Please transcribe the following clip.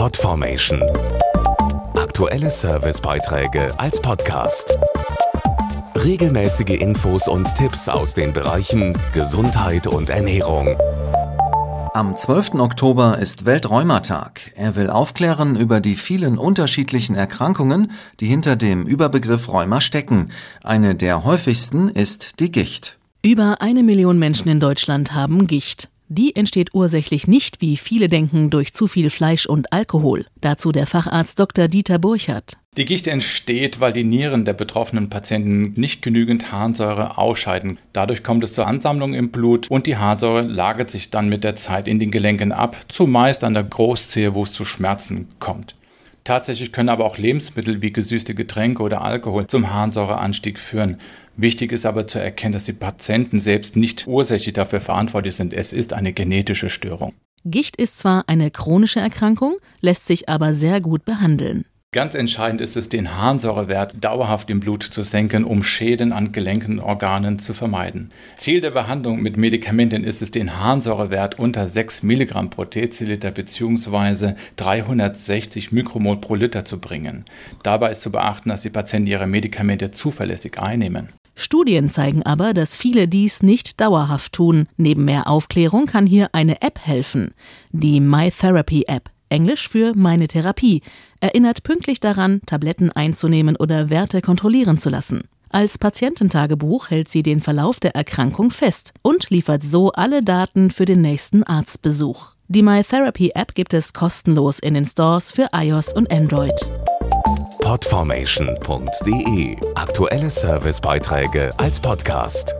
Podformation. Aktuelle Servicebeiträge als Podcast. Regelmäßige Infos und Tipps aus den Bereichen Gesundheit und Ernährung. Am 12. Oktober ist Welträumertag. Er will aufklären über die vielen unterschiedlichen Erkrankungen, die hinter dem Überbegriff Rheuma stecken. Eine der häufigsten ist die Gicht. Über eine Million Menschen in Deutschland haben Gicht. Die entsteht ursächlich nicht, wie viele denken, durch zu viel Fleisch und Alkohol. Dazu der Facharzt Dr. Dieter Burchardt. Die Gicht entsteht, weil die Nieren der betroffenen Patienten nicht genügend Harnsäure ausscheiden. Dadurch kommt es zur Ansammlung im Blut und die Harnsäure lagert sich dann mit der Zeit in den Gelenken ab, zumeist an der Großzehe, wo es zu Schmerzen kommt. Tatsächlich können aber auch Lebensmittel wie gesüßte Getränke oder Alkohol zum Harnsäureanstieg führen. Wichtig ist aber zu erkennen, dass die Patienten selbst nicht ursächlich dafür verantwortlich sind. Es ist eine genetische Störung. Gicht ist zwar eine chronische Erkrankung, lässt sich aber sehr gut behandeln. Ganz entscheidend ist es, den Harnsäurewert dauerhaft im Blut zu senken, um Schäden an Gelenken und Organen zu vermeiden. Ziel der Behandlung mit Medikamenten ist es, den Harnsäurewert unter 6 Milligramm pro Deziliter bzw. 360 Mikromol pro Liter zu bringen. Dabei ist zu beachten, dass die Patienten ihre Medikamente zuverlässig einnehmen. Studien zeigen aber, dass viele dies nicht dauerhaft tun. Neben mehr Aufklärung kann hier eine App helfen, die MyTherapy App. Englisch für meine Therapie, erinnert pünktlich daran, Tabletten einzunehmen oder Werte kontrollieren zu lassen. Als Patiententagebuch hält sie den Verlauf der Erkrankung fest und liefert so alle Daten für den nächsten Arztbesuch. Die MyTherapy App gibt es kostenlos in den Stores für iOS und Android. Podformation.de Aktuelle Servicebeiträge als Podcast.